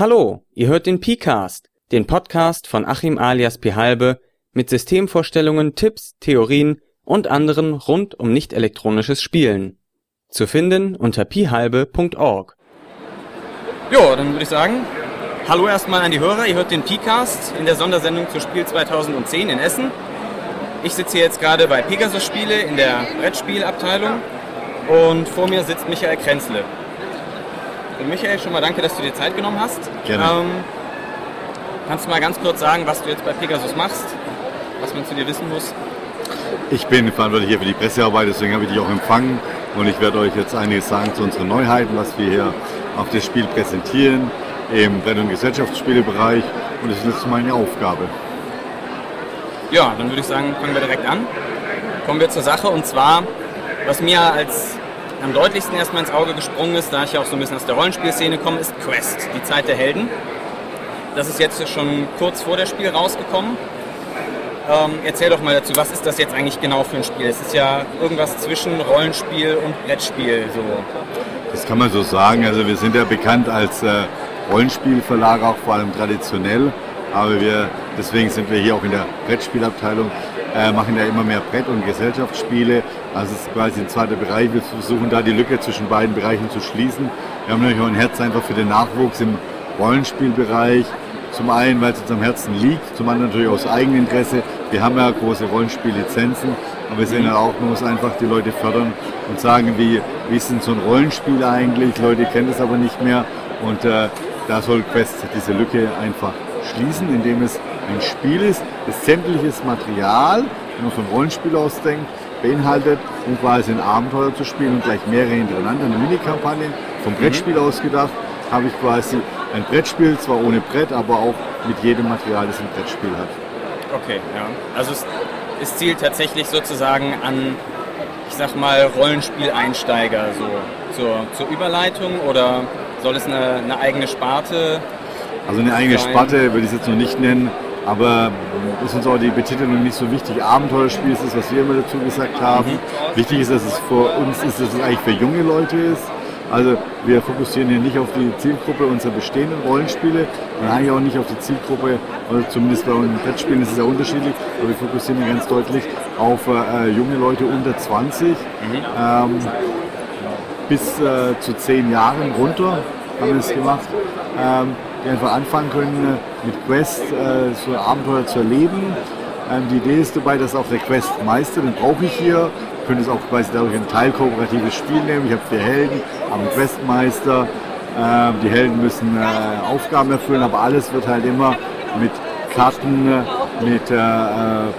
Hallo, ihr hört den PCast, den Podcast von Achim alias Pihalbe mit Systemvorstellungen, Tipps, Theorien und anderen rund um nicht elektronisches Spielen. Zu finden unter pihalbe.org. Jo, dann würde ich sagen, hallo erstmal an die Hörer. Ihr hört den PCast in der Sondersendung zu Spiel 2010 in Essen. Ich sitze hier jetzt gerade bei Pegasus Spiele in der Brettspielabteilung und vor mir sitzt Michael Krenzle. Michael, schon mal danke, dass du dir Zeit genommen hast. Gerne. Ähm, kannst du mal ganz kurz sagen, was du jetzt bei Pegasus machst, was man zu dir wissen muss? Ich bin verantwortlich hier für die Pressearbeit, deswegen habe ich dich auch empfangen und ich werde euch jetzt einiges sagen zu unseren Neuheiten, was wir hier auf das Spiel präsentieren im Brett- und Gesellschaftsspielebereich und das ist jetzt meine Aufgabe. Ja, dann würde ich sagen, fangen wir direkt an. Kommen wir zur Sache und zwar, was mir als am deutlichsten erstmal ins Auge gesprungen ist, da ich ja auch so ein bisschen aus der Rollenspielszene komme, ist Quest, die Zeit der Helden. Das ist jetzt schon kurz vor der Spiel rausgekommen. Ähm, erzähl doch mal dazu, was ist das jetzt eigentlich genau für ein Spiel? Es ist ja irgendwas zwischen Rollenspiel und Brettspiel. So. Das kann man so sagen. Also wir sind ja bekannt als äh, Rollenspielverlag, auch vor allem traditionell. Aber wir, deswegen sind wir hier auch in der Brettspielabteilung, äh, machen ja immer mehr Brett- und Gesellschaftsspiele. Also es ist quasi ein zweiter Bereich. Wir versuchen da die Lücke zwischen beiden Bereichen zu schließen. Wir haben natürlich auch ein Herz einfach für den Nachwuchs im Rollenspielbereich. Zum einen, weil es uns am Herzen liegt, zum anderen natürlich aus Eigeninteresse. Wir haben ja große Rollenspiellizenzen, aber wir sehen ja auch, man muss einfach die Leute fördern und sagen, wie, wie ist denn so ein Rollenspiel eigentlich? Leute kennen es aber nicht mehr und äh, da soll Quest diese Lücke einfach schließen, indem es ein Spiel ist, das sämtliches Material, wenn man von Rollenspiel ausdenkt, beinhaltet, um quasi ein Abenteuer zu spielen und gleich mehrere hintereinander, eine Minikampagne vom Brettspiel ausgedacht, habe ich quasi ein Brettspiel, zwar ohne Brett, aber auch mit jedem Material, das ein Brettspiel hat. Okay, ja. Also es, es zielt tatsächlich sozusagen an, ich sag mal, Rollenspieleinsteiger so zur, zur Überleitung oder soll es eine, eine eigene Sparte Also eine eigene sein? Sparte würde ich es jetzt noch nicht nennen, aber ist uns auch die Betitelung nicht so wichtig. Abenteuerspiel ist das, was wir immer dazu gesagt haben. Wichtig ist, dass es für uns ist, dass es eigentlich für junge Leute ist. Also wir fokussieren hier nicht auf die Zielgruppe unserer bestehenden Rollenspiele und eigentlich auch nicht auf die Zielgruppe, oder zumindest bei unseren Brettspielen ist es ja unterschiedlich, aber wir fokussieren hier ganz deutlich auf äh, junge Leute unter 20. Ähm, bis äh, zu zehn Jahren runter haben wir es gemacht, ähm, die einfach anfangen können äh, mit Quest äh, so Abenteuer zu erleben. Ähm, die Idee ist dabei, dass auch der Questmeister, den brauche ich hier, könnte es auch quasi dadurch ein teilkooperatives Spiel nehmen. Ich habe vier Helden, habe einen Questmeister, ähm, die Helden müssen äh, Aufgaben erfüllen, aber alles wird halt immer mit Karten, mit äh, äh,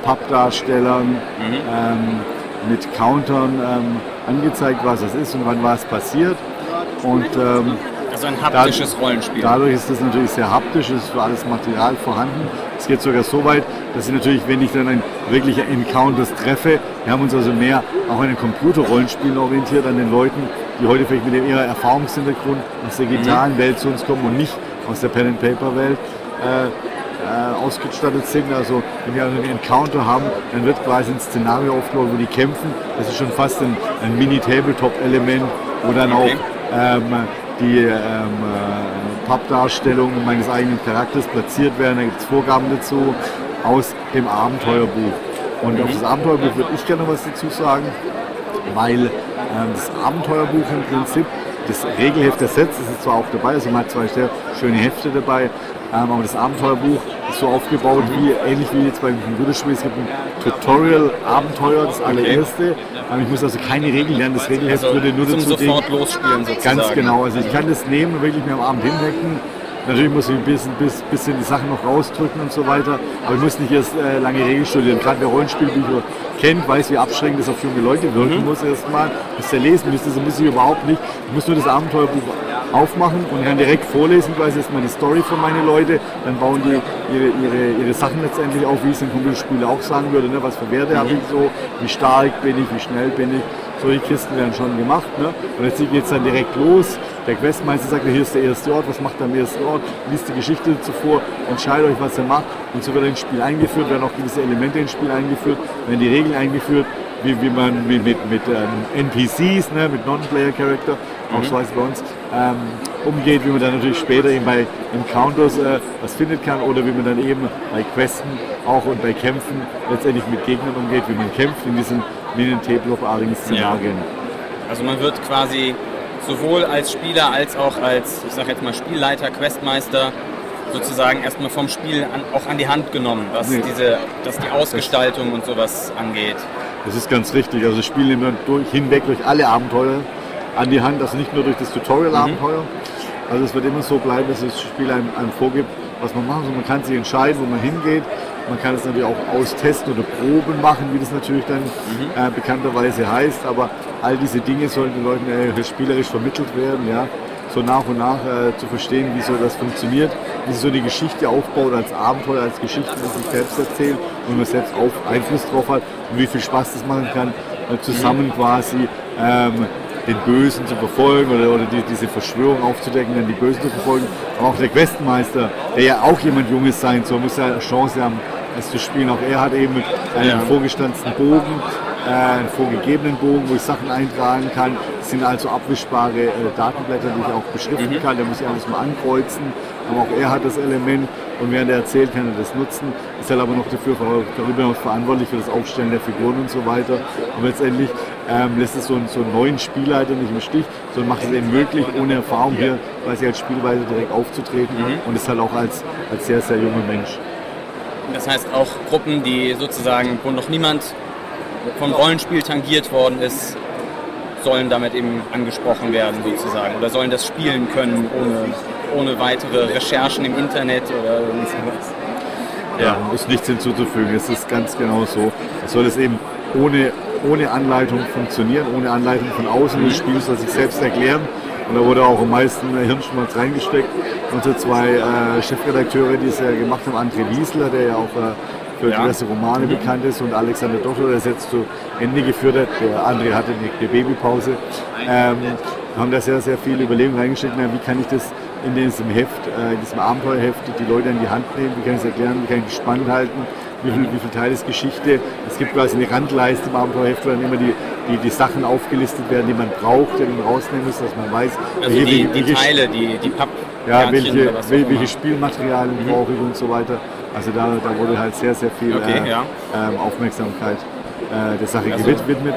Pappdarstellern, ähm, mit Countern ähm, angezeigt, was es ist und wann was passiert. Und ähm, Also ein haptisches Rollenspiel. Dadurch ist das natürlich sehr haptisch, es ist für alles Material vorhanden. Es geht sogar so weit, dass ich natürlich, wenn ich dann ein wirklicher Encounters treffe, wir haben uns also mehr auch an den Computerrollenspielen orientiert, an den Leuten, die heute vielleicht mit ihrer Erfahrungshintergrund aus der digitalen Welt zu uns kommen und nicht aus der Pen-and-Paper-Welt. Äh, äh, ausgestattet sind. Also wenn wir einen Encounter haben, dann wird quasi ein Szenario aufgebaut, wo die kämpfen. Das ist schon fast ein, ein Mini-Tabletop-Element, wo dann Okay. auch ähm, die ähm, äh, Pappdarstellung meines eigenen Charakters platziert werden. Da gibt es Vorgaben dazu aus dem Abenteuerbuch. Und auf das Abenteuerbuch würde ich gerne noch was dazu sagen, weil ähm, das Abenteuerbuch im Prinzip, das Regelheft der Sets das ist zwar auch dabei, also man hat zwei sehr schöne Hefte dabei, ähm, aber das Abenteuerbuch ist so aufgebaut wie ähnlich wie jetzt beim Computerspiel. Es gibt ein Tutorial-Abenteuer, das allererste. Ähm, ich muss also keine Regeln lernen, das Regelheft Also würde nur zum dazu dienen. sofort losspielen sozusagen. Ganz genau. Also ich kann das nehmen und wirklich mir am Abend hinhecken. Natürlich muss ich ein bisschen, bis, bisschen die Sachen noch rausdrücken und so weiter. Aber ich muss nicht erst äh, lange Regeln studieren. Gerade wer Rollenspielbücher kennt, weiß, wie abschreckend das auf junge Leute wirken muss erstmal. Muss der lesen, müsste das muss ich überhaupt nicht. Ich muss nur das Abenteuerbuch aufmachen und kann direkt vorlesen, quasi erstmal die Story von meinen Leute. Dann bauen die ihre, ihre, ihre Sachen letztendlich auf, wie es ein Computerspieler auch sagen würde. Ne? Was für Werte habe ich so, wie stark bin ich, wie schnell bin ich. Solche Kisten werden schon gemacht. Ne? Und jetzt geht es dann direkt los. Der Questmeister sagt, hier ist der erste Ort, was macht er am ersten Ort, liest die Geschichte zuvor, entscheidet euch, was er macht. Und so wird er ins Spiel eingeführt, werden auch gewisse Elemente ins Spiel eingeführt, werden die Regeln eingeführt, wie, wie man wie mit, mit ähm, NPCs, ne, mit Non-Player-Character, auch so heißt es bei uns, ähm, umgeht, wie man dann natürlich später eben bei Encounters äh, was findet kann oder wie man dann eben bei Questen auch und bei Kämpfen letztendlich mit Gegnern umgeht, wie man kämpft in diesen Minen-Tabletop-artigen Szenarien. Ja. Also man wird quasi sowohl als Spieler als auch als, ich sag jetzt mal, Spielleiter, Questmeister sozusagen erstmal vom Spiel an, auch an die Hand genommen, was, nee. diese, was die Ausgestaltung und sowas angeht. Das ist ganz richtig. Also das Spiel nimmt man durch, hinweg durch alle Abenteuer an die Hand, also nicht nur durch das Tutorial-Abenteuer. Mhm. Also es wird immer so bleiben, dass das Spiel einem, einem vorgibt, was man machen soll. Man kann sich entscheiden, wo man hingeht. Man kann es natürlich auch austesten oder Proben machen, wie das natürlich dann mhm. äh, bekannterweise heißt. Aber all diese Dinge sollen den Leuten äh, spielerisch vermittelt werden. Ja? so nach und nach äh, zu verstehen, wie so das funktioniert, wie so die Geschichte aufbaut als Abenteuer, als Geschichte, die sich selbst erzählt und man selbst auf Einfluss drauf hat und wie viel Spaß das machen kann, äh, zusammen quasi ähm, den Bösen zu verfolgen oder, oder die, diese Verschwörung aufzudecken, dann die Bösen zu verfolgen. Aber auch der Questmeister, der ja auch jemand Junges sein soll, muss ja Chance haben, es zu spielen. Auch er hat eben einen ja. vorgestanzten Bogen, äh, einen vorgegebenen Bogen, wo ich Sachen eintragen kann. Das sind also abwischbare äh, Datenblätter, die ich auch beschriften mhm. kann. Da muss ich alles mal ankreuzen. Aber auch er hat das Element und während er erzählt, kann er das nutzen. Ist halt aber noch dafür, darüber hinaus verantwortlich für das Aufstellen der Figuren und so weiter. Und letztendlich ähm, lässt es so einen, so einen neuen Spielleiter nicht im Stich, sondern macht es eben möglich, ohne Erfahrung hier quasi als Spielweise direkt aufzutreten mhm. und ist halt auch als, als sehr, sehr junger Mensch. Das heißt auch Gruppen, die sozusagen, wo noch niemand vom Rollenspiel tangiert worden ist, sollen damit eben angesprochen werden sozusagen oder sollen das spielen können ohne, ohne weitere Recherchen im Internet oder sowas. Ja, ist nichts hinzuzufügen. Es ist ganz genau so. Es soll es eben ohne, ohne Anleitung funktionieren, ohne Anleitung von außen des. Spiels, das sich selbst erklären. Und da wurde auch am meisten Hirnschmalz reingesteckt. Unsere zwei äh, Chefredakteure, die es ja gemacht haben, André Wiesler, der ja auch äh, für ja. diverse Romane mhm. bekannt ist und Alexander Dotter, der es jetzt zu Ende geführt hat. Der andere hatte eine Babypause. Ähm, haben da sehr, sehr viel Überlegungen reingesteckt, wie kann ich das in diesem Heft, äh, in diesem Abenteuerheft die Leute in die Hand nehmen, wie kann ich es erklären, wie kann ich die spannend halten, wie viel, wie viel Teil ist Geschichte. Es gibt quasi eine Randleiste im Abenteuerheft, wo dann immer die, die, die Sachen aufgelistet werden, die man braucht, die man rausnehmen muss, dass man weiß, also welche, die, die welche, Teile, die, die Papp ja, welche, welche Spielmaterialien mhm. brauche ich und so weiter. Also da, da wurde halt sehr, sehr viel okay, äh, ja. ähm, Aufmerksamkeit äh, der Sache also gewidmet.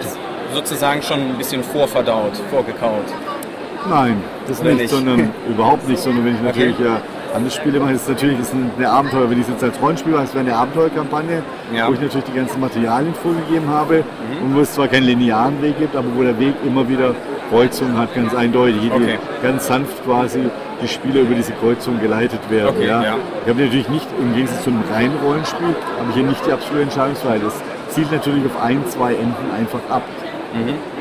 Sozusagen schon ein bisschen vorverdaut, vorgekaut. Nein, das nicht, nicht, sondern überhaupt nicht, sondern wenn ich natürlich okay. äh, andere Spiele mache, ist natürlich ist eine Abenteuer, wenn ich es jetzt als Rollenspiel mache, es wäre eine Abenteuerkampagne, ja. wo ich natürlich die ganzen Materialien vorgegeben habe mhm. und wo es zwar keinen linearen Weg gibt, aber wo der Weg immer wieder Kreuzungen hat, ganz eindeutig, okay. ganz sanft quasi die Spieler über diese Kreuzung geleitet werden. Okay, ja. Ja. Ich habe natürlich nicht, im Gegensatz zu einem reinen Rollenspiel, habe ich hier nicht die absolute Entscheidungsfreiheit. Es zielt natürlich auf ein, zwei Enden einfach ab. Mhm.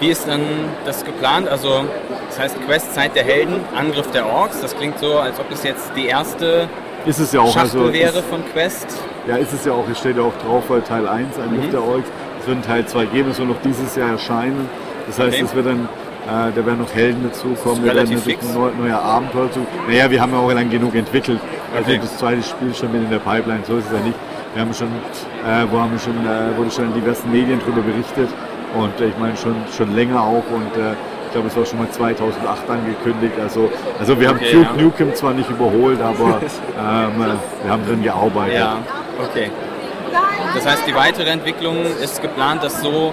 Wie ist dann das geplant? Also, das heißt Quest Zeit der Helden, Angriff der Orks. Das klingt so, als ob es jetzt die erste ist es ja auch, Schachtel also, wäre von Quest. Ja, ist es ja auch. Es steht ja auch drauf, weil Teil 1, Angriff mhm. der Orks. Es wird ein Teil 2 geben, es soll noch dieses Jahr erscheinen. Das heißt, okay. es wird dann äh, da werden noch Helden dazukommen, da werden natürlich neue, neue Abenteuer zu. Naja, wir haben ja auch lang genug entwickelt. Also okay. das zweite Spiel schon mit in der Pipeline, so ist es ja nicht. Wir haben schon, äh, wo haben wir schon, äh, wurde schon in diversen Medien darüber berichtet und äh, ich meine schon, schon länger auch und äh, ich glaube, es war schon mal 2008 angekündigt. Also, also wir haben okay, Duke ja. Nukem zwar nicht überholt, aber ähm, äh, wir haben drin gearbeitet. Ja, okay. Das heißt, die weitere Entwicklung ist geplant, das so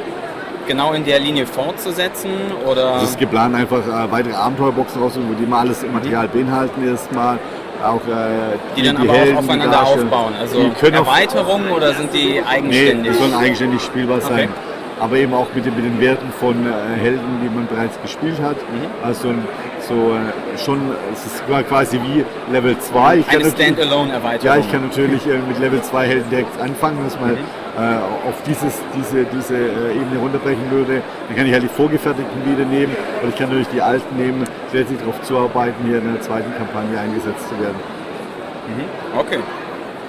genau in der Linie fortzusetzen? Oder? Es ist geplant, einfach äh, weitere Abenteuerboxen rauszuholen, wo die mal alles Material beinhalten erstmal. Auch, äh, die, die, dann die aber Helden, auch aufeinander aufbauen. Also Erweiterungen oder sind die eigenständig? Nee, die sollen eigenständig spielbar sein. Okay aber eben auch mit den, mit den Werten von äh, Helden, die man bereits gespielt hat. Mhm. Also so äh, schon, es ist quasi wie Level 2. Ich Eine Standalone-Erweiterung. Ja, ich kann natürlich äh, mit Level 2 Helden direkt anfangen, dass man mhm. äh, auf dieses, diese, diese äh, Ebene runterbrechen würde. Dann kann ich halt die vorgefertigten wieder nehmen und ich kann natürlich die alten nehmen, letztlich darauf zuarbeiten, hier in der zweiten Kampagne eingesetzt zu werden. Mhm. Okay.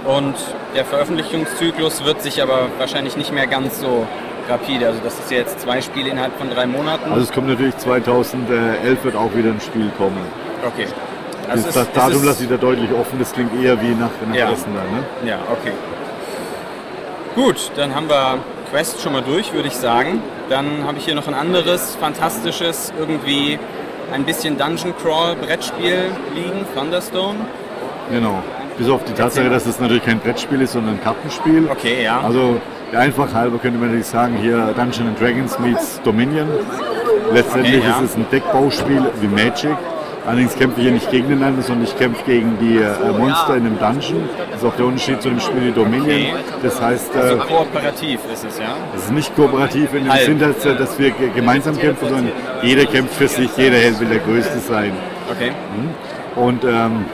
Und der Veröffentlichungszyklus wird sich aber wahrscheinlich nicht mehr ganz so rapide. Also das ist jetzt zwei Spiele innerhalb von drei Monaten. Also es kommt natürlich 2011 wird auch wieder ein Spiel kommen. Okay. Also das, ist, Datum lasse ich da deutlich offen, das klingt eher wie nach, nach ja. Essen dann, ne? Ja, okay. Gut, dann haben wir Quest schon mal durch, würde ich sagen. Dann habe ich hier noch ein anderes, fantastisches, irgendwie ein bisschen Dungeon Crawl Brettspiel liegen, Thunderstone. Genau. Bis auf die Tatsache, dass es natürlich kein Brettspiel ist, sondern ein Kartenspiel. Okay, ja. Also der Einfach halber könnte man natürlich sagen, hier Dungeons and Dragons meets Dominion. Letztendlich Okay, ja. ist es ein Deckbauspiel wie Magic. Allerdings kämpfe ich hier nicht gegeneinander, sondern ich kämpfe gegen die äh, Monster in einem Dungeon. Das ist auch der Unterschied zu dem Spiel Dominion. Okay. Das heißt, äh, Also kooperativ ist es, ja. es ist nicht kooperativ in dem Halb. Sinn, dass, äh, dass wir ge- gemeinsam kämpfen, sondern jeder kämpft für sich, jeder will der Größte sein. Okay. Und ähm,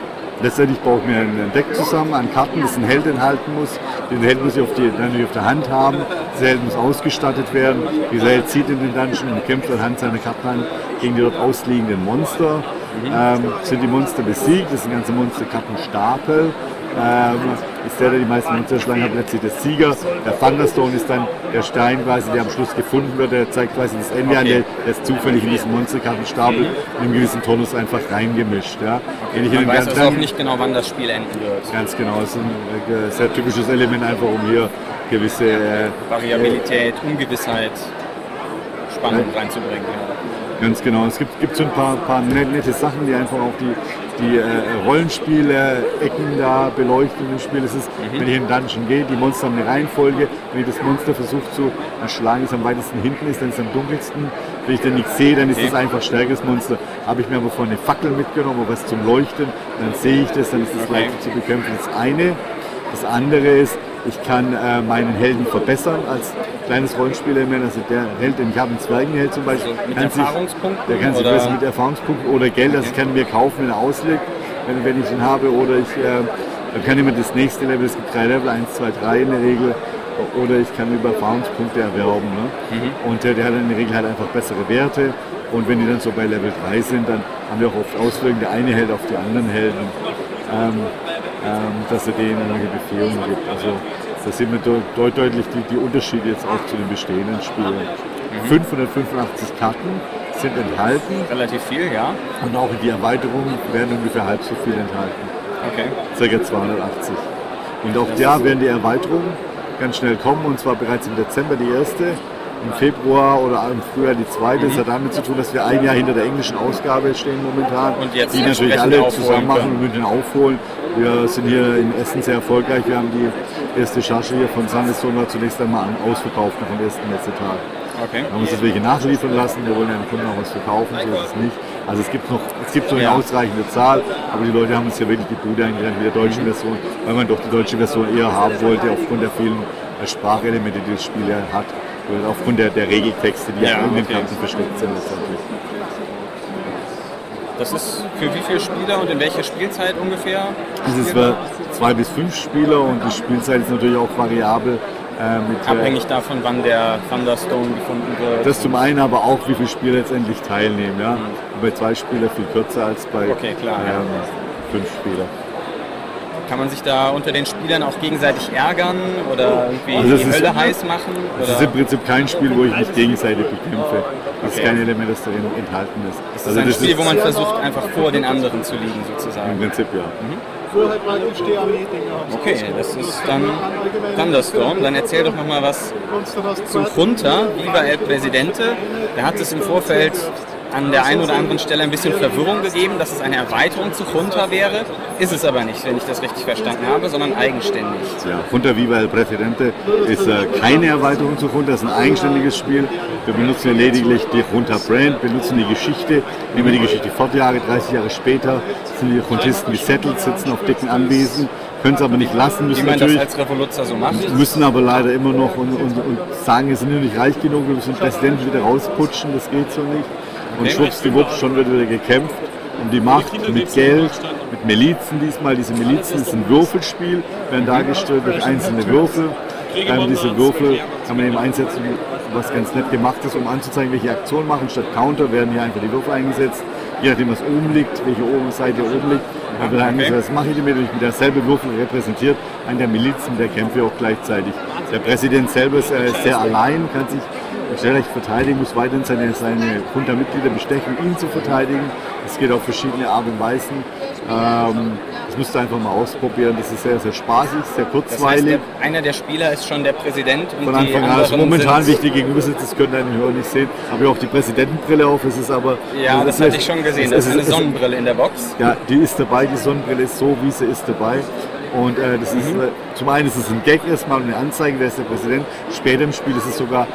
letztendlich brauche ich mir ein Deck zusammen an Karten, das ein Held enthalten muss. Den Held muss ich auf, die, natürlich auf der Hand haben. Dieser Held muss ausgestattet werden. Dieser Held zieht in den Dungeon und kämpft anhand seiner Karten an gegen die dort ausliegenden Monster. Ähm, sind die Monster besiegt, das sind ganze Monsterkartenstapel. Ähm, ist der, der die meisten Monster erschlagen hat, letztlich der Sieger. Der Thunderstone ist dann der Stein quasi, der am Schluss gefunden wird. Der zeigt quasi das Ende an. Der, der ist zufällig in diesen Monsterkartenstapel in einem gewissen Tonus einfach reingemischt. Ja. In Man weiß also auch nicht genau, wann das Spiel enden wird. Ganz genau, es ist ein äh, sehr typisches Element, einfach um hier gewisse äh, Variabilität, Ungewissheit, Spannung reinzubringen. Ja. Ganz genau. Es gibt, gibt so ein paar, paar net- nette Sachen, die einfach auch die, die äh, Rollenspiele-Ecken da beleuchten im Spiel. Es ist, wenn ich in den Dungeon gehe, die Monster haben eine Reihenfolge. Wenn ich das Monster versuche zu erschlagen, das am weitesten hinten ist, dann ist es am dunkelsten. Wenn ich dann nichts sehe, dann ist Okay. das einfach stärkeres Monster. Habe ich mir aber vorne eine Fackel mitgenommen, oder was zum Leuchten, dann sehe ich das, dann ist das Okay. leichter zu bekämpfen. Das eine. Das andere ist, ich kann äh, meinen Helden verbessern als kleines Rollenspielelement. Also der Held, den ich habe, einen Zwergenheld zum Beispiel, Also mit kann sich, Erfahrungspunkten der kann sich oder- besser mit Erfahrungspunkten oder Geld, das kann mir kaufen, wenn er ausliegt, wenn, wenn ich ihn habe. Oder ich äh, kann ich mir das nächste Level, es gibt drei Level, 1, 2, 3 in der Regel. Oder ich kann über Erfahrungspunkte erwerben. Ne? Mhm. Und äh, der hat in der Regel halt einfach bessere Werte. Und wenn die dann so bei Level 3 sind, dann haben wir auch oft Auswirkungen. Der eine hält auf die anderen Helden, ähm, ähm, dass er denen irgendwelche Befehlungen gibt. Also da sehen wir deut- deut- deutlich die, die Unterschiede jetzt auch zu den bestehenden Spielen. Mhm. 585 Karten sind enthalten Relativ viel, ja. und auch in die Erweiterung werden ungefähr halb so viel enthalten. Okay. Circa 280. Und auch da werden die Erweiterungen ganz schnell kommen und zwar bereits im Dezember die erste, im Februar oder im Frühjahr die zweite. Das hat damit zu tun, dass wir ein Jahr hinter der englischen Ausgabe stehen momentan. Und jetzt die natürlich alle zusammen machen und mit den aufholen. Wir sind hier in Essen sehr erfolgreich. Wir haben die erste Charge hier von Sandestone war zunächst einmal an- ausverkauft nach dem ersten Messetag. Okay. Wir haben uns das welche nachliefern lassen, wir wollen ja den Kunden auch was verkaufen, so ist es nicht. Also es gibt noch, es gibt so eine Ja. ausreichende Zahl, aber die Leute haben uns ja wirklich die Bude eingerannt mit der deutschen Version, weil man doch die deutsche Version eher haben wollte, aufgrund der vielen äh, Sprachelemente, die das Spiel ja hat, oder aufgrund der, der Regeltexte, die Ja, ja, in den okay. Karten versteckt sind letztendlich. Das ist für wie viele Spieler und in welcher Spielzeit ungefähr? Also es war zwei bis fünf Spieler und die Spielzeit ist natürlich auch variabel. Äh, mit, äh, Abhängig davon, wann der Thunderstone gefunden wird. das zum einen, aber auch, wie viele Spieler letztendlich teilnehmen. Ja? Bei zwei Spielern viel kürzer als bei Okay, klar, ja. ähm, fünf Spielern. Kann man sich da unter den Spielern auch gegenseitig ärgern oder irgendwie Also das die ist- Hölle heiß machen? Es Oder? ist im Prinzip kein Spiel, wo ich mich gegenseitig bekämpfe. Das Okay. ist kein Element, das darin enthalten ist. Das ist ein Spiel, wo man versucht, einfach vor den anderen zu liegen, Im sozusagen. Prinzip ja. Okay, das ist dann Thunderstorm. Dann erzähl doch nochmal was zu Junta, Viva el Presidente. Da hat es im Vorfeld an der einen oder anderen Stelle ein bisschen Verwirrung gegeben, dass es eine Erweiterung zu Junta wäre. Ist es aber nicht, wenn ich das richtig verstanden habe, sondern eigenständig. Ja, Junta Viva el Presidente ist äh, keine Erweiterung zu Junta, es ist ein eigenständiges Spiel. Wir benutzen ja lediglich die Junta Brand, benutzen die Geschichte, nehmen wir die Geschichte fortjahre, 30 Jahre später sind die Juntisten gesettelt, sitzen auf dicken Anwesen, können es aber nicht lassen, Wie müssen natürlich als Revoluzzer so macht. müssen aber leider immer noch und, und, und sagen, wir sind ja nicht reich genug, wir müssen den Präsidenten wieder rausputschen, das geht so nicht. Und schwuppsdiwupps, schon wird wieder gekämpft um die Macht, mit Geld, mit Milizen diesmal. Diese Milizen ist ein Würfelspiel, werden dargestellt durch einzelne Würfel. Ähm, diese Würfel kann man eben einsetzen, was ganz nett gemacht ist, um anzuzeigen, welche Aktionen machen. Statt Counter werden hier einfach die Würfel eingesetzt. Je nachdem, was oben liegt, welche oben Seite oben liegt, dann wird eingesetzt. Das mache ich damit, mit derselbe Würfel repräsentiert, einen der Milizen, der kämpft ja auch gleichzeitig. Der Präsident selber ist äh, sehr allein, kann sich schlecht verteidigen, muss weiterhin seine, seine Junta-Mitglieder bestechen, ihn zu verteidigen. Es geht auf verschiedene Art und Weisen. Ähm, das müsst ihr einfach mal ausprobieren. Das ist sehr, sehr spaßig, sehr kurzweilig. Das heißt, der, einer der Spieler ist schon der Präsident und Von Anfang an, anderen also momentan, ich dir gegenüber sitze, das könnt ihr den Hörer nicht sehen, habe ich auch die Präsidentenbrille auf. Es ist aber. Ja, es das ist- hatte ich schon gesehen. es Das ist eine Sonnenbrille in der Box. Ja, die ist dabei, die Sonnenbrille ist so, wie sie ist dabei. Und äh, das ist, Mhm. äh, zum einen ist es ein Gag erstmal und eine Anzeige, wer ist der Präsident. Später im Spiel ist es sogar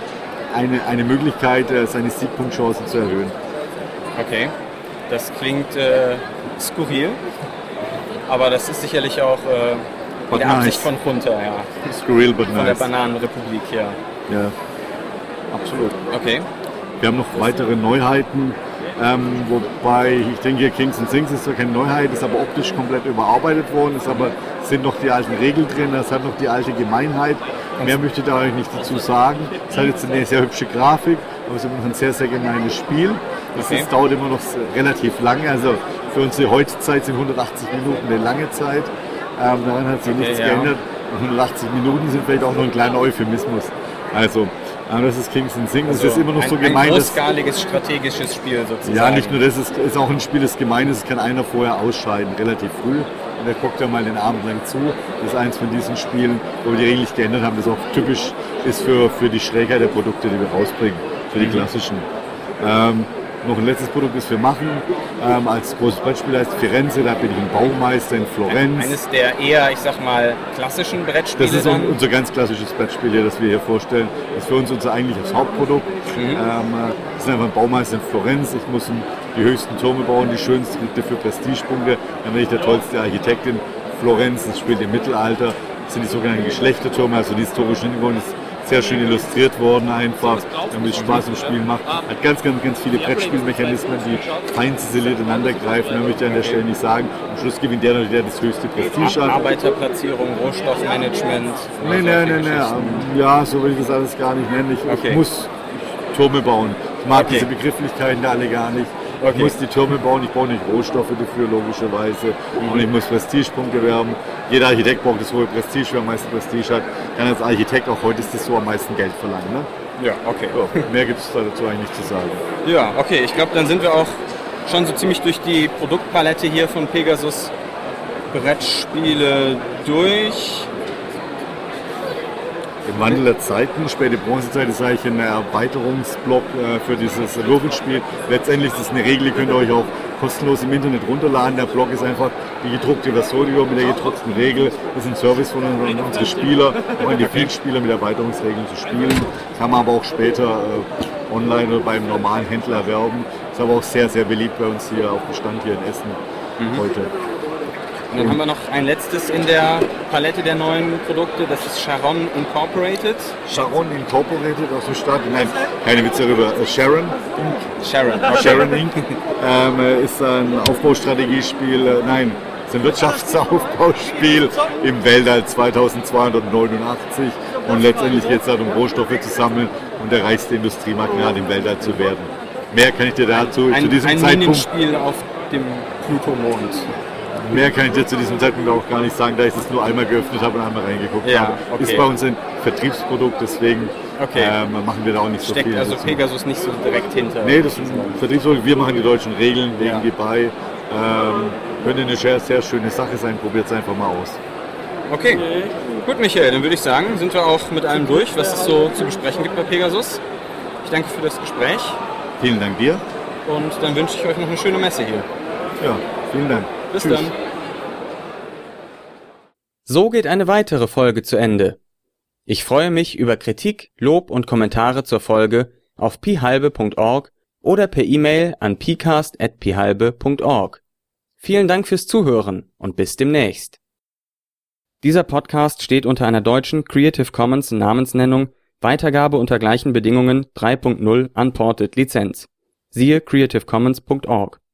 eine, eine Möglichkeit, äh, seine Siegpunktchancen zu erhöhen. Okay. Das klingt äh, skurril. Aber das ist sicherlich auch äh, in der nice. Absicht von Runter, ja. Skurril, but Von der nice. Bananenrepublik, ja. Ja, absolut. Okay. Wir haben noch weitere Neuheiten, ähm, wobei ich denke, Kings and Things ist zwar keine Neuheit, ist aber optisch komplett überarbeitet worden, ist aber sind noch die alten Regeln drin, es hat noch die alte Gemeinheit. Mehr möchte ich da euch nicht dazu sagen. Es hat jetzt eine sehr hübsche Grafik, aber es ist immer noch ein sehr, sehr gemeines Spiel. Das Okay. ist, dauert immer noch relativ lange, also für unsere Heutzeit sind 180 Minuten eine lange Zeit. Ähm, daran hat sich nichts ja. geändert. Und 180 Minuten sind vielleicht auch noch ein kleiner Euphemismus. Also, ähm, das ist Kings and Things. es ist immer noch so Also ein, gemein, Ein großskaliges strategisches Spiel sozusagen. ja, nicht nur das, es ist auch ein Spiel, das gemein ist, es kann einer vorher ausscheiden, relativ früh. Und der guckt ja mal den Abend lang zu. Das ist eins von diesen Spielen, wo wir die Regeln nicht geändert haben, das auch typisch ist für, für die Schrägheit der Produkte, die wir rausbringen, für Mhm. die klassischen. Ähm, noch ein letztes Produkt, das wir machen, ähm, als großes Brettspiel heißt Firenze, da bin ich ein Baumeister in Florenz. Eines der eher, ich sag mal, klassischen Brettspiele Das ist dann. un- unser ganz klassisches Brettspiel hier, das wir hier vorstellen. Das ist für uns unser eigentliches Hauptprodukt. Mhm. Ähm, äh, wir sind einfach ein Baumeister in Florenz. Ich muss die höchsten Türme bauen, die schönsten, kriegt dafür Prestigepunkte. Dann bin ich der tollste Architekt in Florenz. Das spielt im Mittelalter. Das sind die sogenannten Geschlechtertürme, also die historischen Hintergründe. Sehr schön illustriert worden einfach, damit es Spaß im Spiel macht. Hat ganz, ganz, ganz viele Brettspielmechanismen, die fein ziseliert ineinander greifen. Da möchte ich an der Stelle nicht sagen. Am Schluss gewinnt der, der das höchste Prestige hat. Arbeiterplatzierung, Rohstoffmanagement. Nee, nee, nee, nee. Ja, so will ich das alles gar nicht nennen. Ich, Okay. ich muss Türme bauen. Ich mag Okay. diese Begrifflichkeiten da alle gar nicht. Ich Okay. muss die Türme bauen, ich brauche nicht Rohstoffe dafür, logischerweise. Und ich muss Prestigepunkte werben. Jeder Architekt braucht das hohe Prestige, wer am meisten Prestige hat, kann als Architekt, auch heute ist das so, am meisten Geld verlangen. Ne? Ja, okay. So, mehr gibt es dazu eigentlich nicht zu sagen. Ja, okay. Ich glaube, dann sind wir auch schon so ziemlich durch die Produktpalette hier von Pegasus Brettspiele durch. Im Wandel der Zeiten, späte Bronzezeit, ist eigentlich ein Erweiterungsblock äh, für dieses Würfelspiel. Letztendlich ist es eine Regel, die könnt ihr euch auch kostenlos im Internet runterladen. Der Blog ist einfach die gedruckte Version über mit der gedruckten Regel. Das ist ein Service von unseren, Spieler, auch an die Vielspieler mit Erweiterungsregeln zu spielen. Kann man aber auch später äh, online oder beim normalen Händler erwerben. Ist aber auch sehr, sehr beliebt bei uns hier auf dem Stand hier in Essen heute. Und dann haben wir noch ein letztes in der Palette der neuen Produkte. Das ist Sharon Incorporated. Sharon Incorporated aus der Stadt. Nein, keine Witze darüber. Äh, Sharon Sharon. Sharon Inc. Ähm, äh, ist ein Aufbaustrategiespiel, äh, nein, ist ein Wirtschaftsaufbauspiel im Weltall 2289 und letztendlich geht es darum, Rohstoffe zu sammeln und der reichste Industriemagnat im Weltall zu werden. Mehr kann ich dir dazu zu Ein, diesem ein Zeitpunkt Minenspiel auf dem Pluto-Mond. Mehr kann ich dir zu diesem Zeitpunkt auch gar nicht sagen, da ich es nur einmal geöffnet habe und einmal reingeguckt Ja, habe. okay. Ist bei uns ein Vertriebsprodukt, deswegen Okay. ähm, machen wir da auch nicht so Steckt viel. also dazu. Pegasus nicht so direkt hinter. Nee, das ist ein Vertriebsprodukt. Wir machen die deutschen Regeln, legen Ja. die bei. Ähm, könnte eine sehr, sehr schöne Sache sein. Probiert es einfach mal aus. Okay, gut Michael, dann würde ich sagen, sind wir auch mit allem durch, was es so zu besprechen gibt bei Pegasus. Ich danke für das Gespräch Vielen Dank dir. und dann wünsche ich euch noch eine schöne Messe hier. Ja, vielen Dank. Bis Tschüss. dann. So geht eine weitere Folge zu Ende. Ich freue mich über Kritik, Lob und Kommentare zur Folge auf pihalbe.org oder per E-Mail an pcast@pihalbe.org. Vielen Dank fürs Zuhören und bis demnächst. Dieser Podcast steht unter einer deutschen Creative Commons Namensnennung Weitergabe unter gleichen Bedingungen 3.0 Unported Lizenz. Siehe creativecommons.org